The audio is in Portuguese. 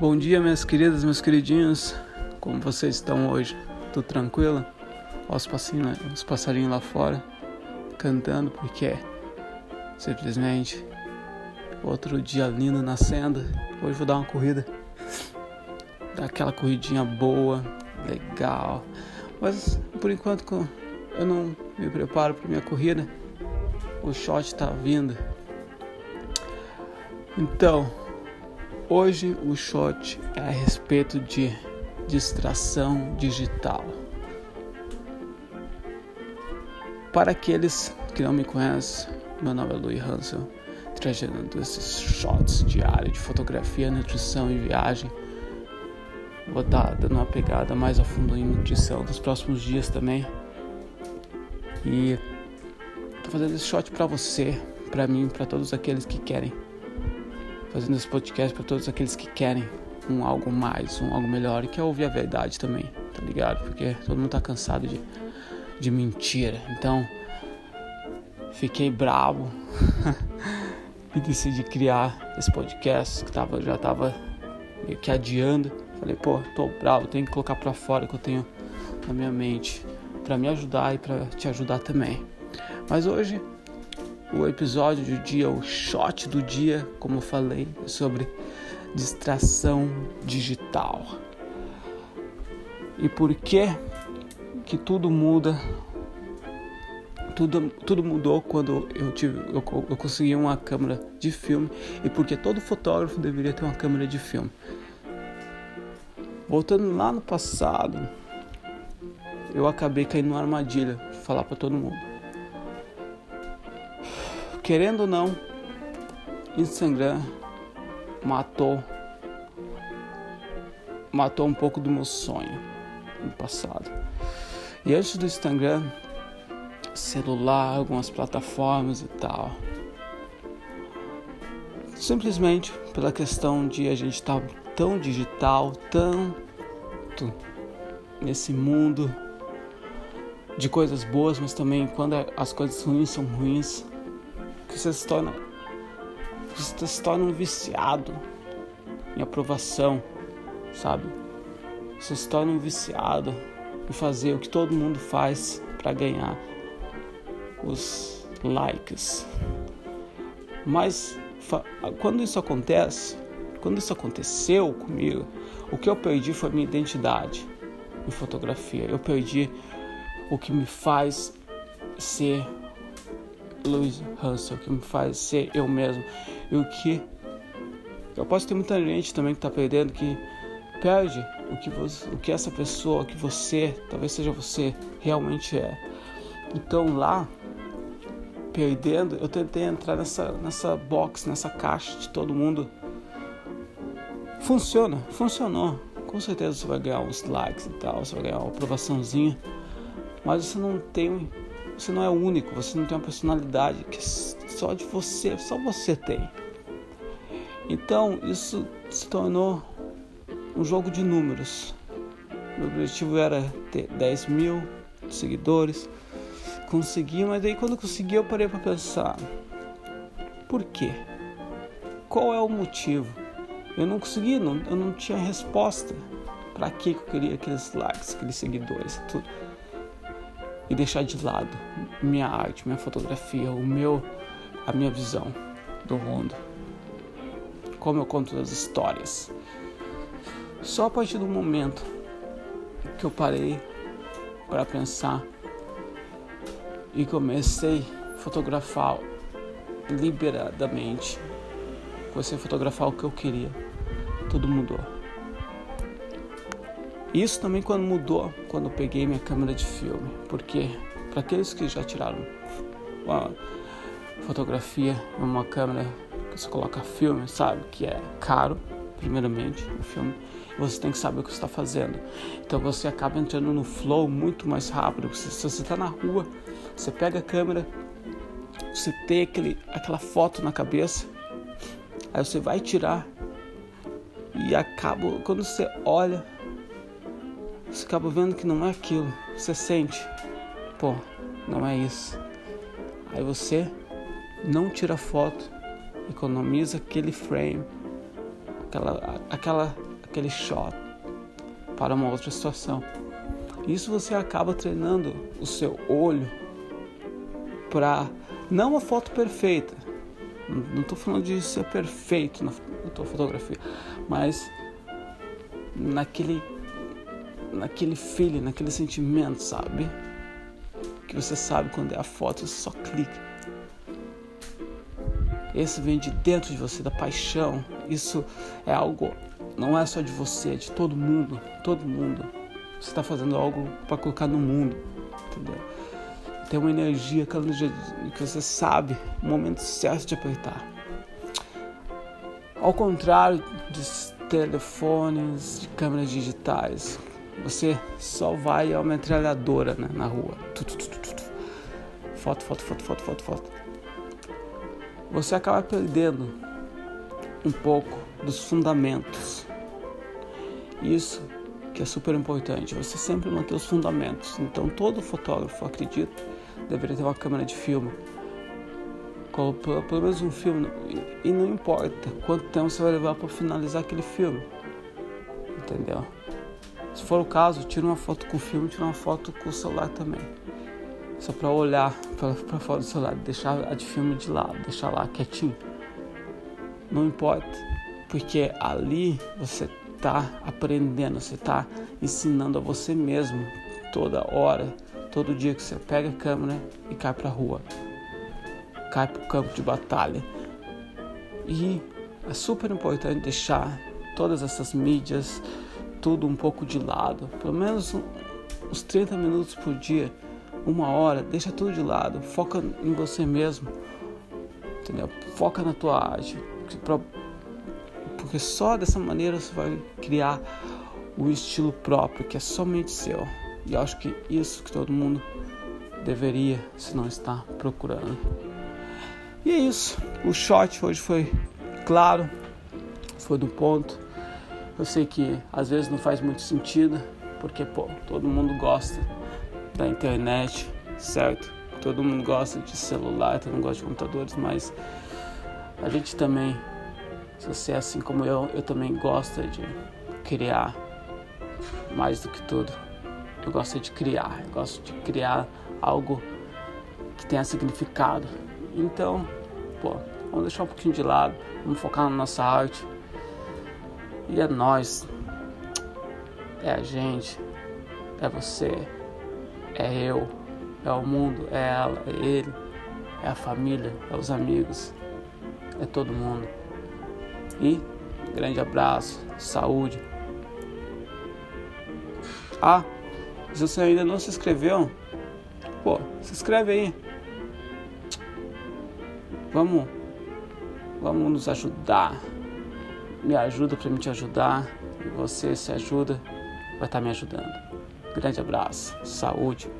Bom dia, minhas queridas, meus queridinhos. Como vocês estão hoje? Tudo tranquilo? Olha os passarinhos, os passarinhos lá fora cantando porque simplesmente outro dia lindo nascendo. Hoje vou dar uma corrida, dar aquela corridinha boa, legal. Mas por enquanto eu não me preparo para minha corrida. O shot está vindo. Então, Hoje o shot é a respeito de distração digital. Para aqueles que não me conhecem, meu nome é Louis Hansel, trazendo esses shots diários de fotografia, nutrição e viagem. Vou estar dando uma pegada mais a fundo em nutrição nos próximos dias também. E tô fazendo esse shot para você, para mim, para todos aqueles que querem fazendo esse podcast para todos aqueles que querem um algo mais, um algo melhor e quer ouvir a verdade também, tá ligado? Porque todo mundo tá cansado de, de mentira. Então, fiquei bravo e decidi criar esse podcast que tava, já tava meio que adiando. Falei, pô, tô bravo, tenho que colocar para fora o que eu tenho na minha mente para me ajudar e para te ajudar também. Mas hoje o episódio do dia, o shot do dia, como eu falei, é sobre distração digital. E por que que tudo muda? Tudo, tudo mudou quando eu tive eu, eu consegui uma câmera de filme e porque todo fotógrafo deveria ter uma câmera de filme. Voltando lá no passado, eu acabei caindo numa armadilha, falar para todo mundo querendo ou não, Instagram matou matou um pouco do meu sonho no passado. E antes do Instagram, celular, algumas plataformas e tal. Simplesmente pela questão de a gente estar tá tão digital, tanto nesse mundo de coisas boas, mas também quando as coisas ruins são ruins, que você se torna você se torna um viciado em aprovação, sabe? Você se torna um viciado em fazer o que todo mundo faz para ganhar os likes. Mas quando isso acontece, quando isso aconteceu comigo, o que eu perdi foi minha identidade em fotografia. Eu perdi o que me faz ser Louis Russell, que me faz ser eu mesmo. E o que eu posso ter muita gente também que está perdendo que perde o que você, o que essa pessoa, que você, talvez seja você, realmente é. Então lá perdendo, eu tentei entrar nessa nessa box, nessa caixa de todo mundo. Funciona, funcionou. Com certeza você vai ganhar uns likes e tal, você vai ganhar uma aprovaçãozinha, mas você não tem você não é único, você não tem uma personalidade que só de você, só você tem. Então isso se tornou um jogo de números. Meu objetivo era ter 10 mil seguidores. Consegui, mas daí quando consegui eu parei para pensar. Por quê? Qual é o motivo? Eu não consegui, não, eu não tinha resposta. Para que eu queria aqueles likes, aqueles seguidores, tudo e deixar de lado minha arte, minha fotografia, o meu, a minha visão do mundo, como eu conto as histórias. Só a partir do momento que eu parei para pensar e comecei a fotografar liberadamente, comecei a fotografar o que eu queria, tudo mudou. Isso também quando mudou, quando eu peguei minha câmera de filme, porque para aqueles que já tiraram uma fotografia numa câmera que você coloca filme, sabe que é caro, primeiramente, o filme, você tem que saber o que está fazendo. Então você acaba entrando no flow muito mais rápido. Se você está na rua, você pega a câmera, você tem aquele, aquela foto na cabeça, aí você vai tirar e acaba quando você olha você acaba vendo que não é aquilo. Você sente, pô, não é isso. Aí você não tira foto, economiza aquele frame, aquela, aquela aquele shot para uma outra situação. Isso você acaba treinando o seu olho para não a foto perfeita. Não estou falando de ser perfeito na, tua fotografia, mas naquele naquele feeling, naquele sentimento, sabe? Que você sabe quando é a foto, você só clica. Esse vem de dentro de você, da paixão. Isso é algo, não é só de você, é de todo mundo. Todo mundo. Você está fazendo algo para colocar no mundo, entendeu? Tem uma energia, aquela energia que você sabe o momento certo de apertar. Ao contrário dos telefones, de câmeras digitais, você só vai a uma metralhadora né, na rua. Foto, foto, foto, foto, foto, foto. Você acaba perdendo um pouco dos fundamentos. Isso que é super importante, você sempre manter os fundamentos. Então todo fotógrafo, acredito, deveria ter uma câmera de filme. Pelo menos um filme. E não importa quanto tempo você vai levar para finalizar aquele filme. Entendeu? Se for o caso, tira uma foto com o filme, tira uma foto com o celular também. Só para olhar para a foto do celular, deixar a de filme de lado, deixar lá quietinho. Não importa, porque ali você está aprendendo, você está ensinando a você mesmo toda hora, todo dia que você pega a câmera e cai para rua, cai para o campo de batalha. E é super importante deixar todas essas mídias, tudo um pouco de lado, pelo menos uns 30 minutos por dia, uma hora, deixa tudo de lado, foca em você mesmo, entendeu? Foca na tua arte, porque só dessa maneira você vai criar o estilo próprio que é somente seu. E acho que isso que todo mundo deveria, se não está procurando. E é isso. O shot hoje foi claro, foi do ponto. Eu sei que às vezes não faz muito sentido, porque pô, todo mundo gosta da internet, certo? Todo mundo gosta de celular, todo mundo gosta de computadores, mas a gente também, se você é assim como eu, eu também gosto de criar mais do que tudo. Eu gosto de criar, eu gosto de criar algo que tenha significado. Então, pô, vamos deixar um pouquinho de lado, vamos focar na nossa arte, e é nós, é a gente, é você, é eu, é o mundo, é ela, é ele, é a família, é os amigos, é todo mundo. E grande abraço, saúde. Ah, se você ainda não se inscreveu, pô, se inscreve aí. Vamos, vamos nos ajudar me ajuda para me te ajudar e você se ajuda, vai estar me ajudando. Grande abraço, saúde.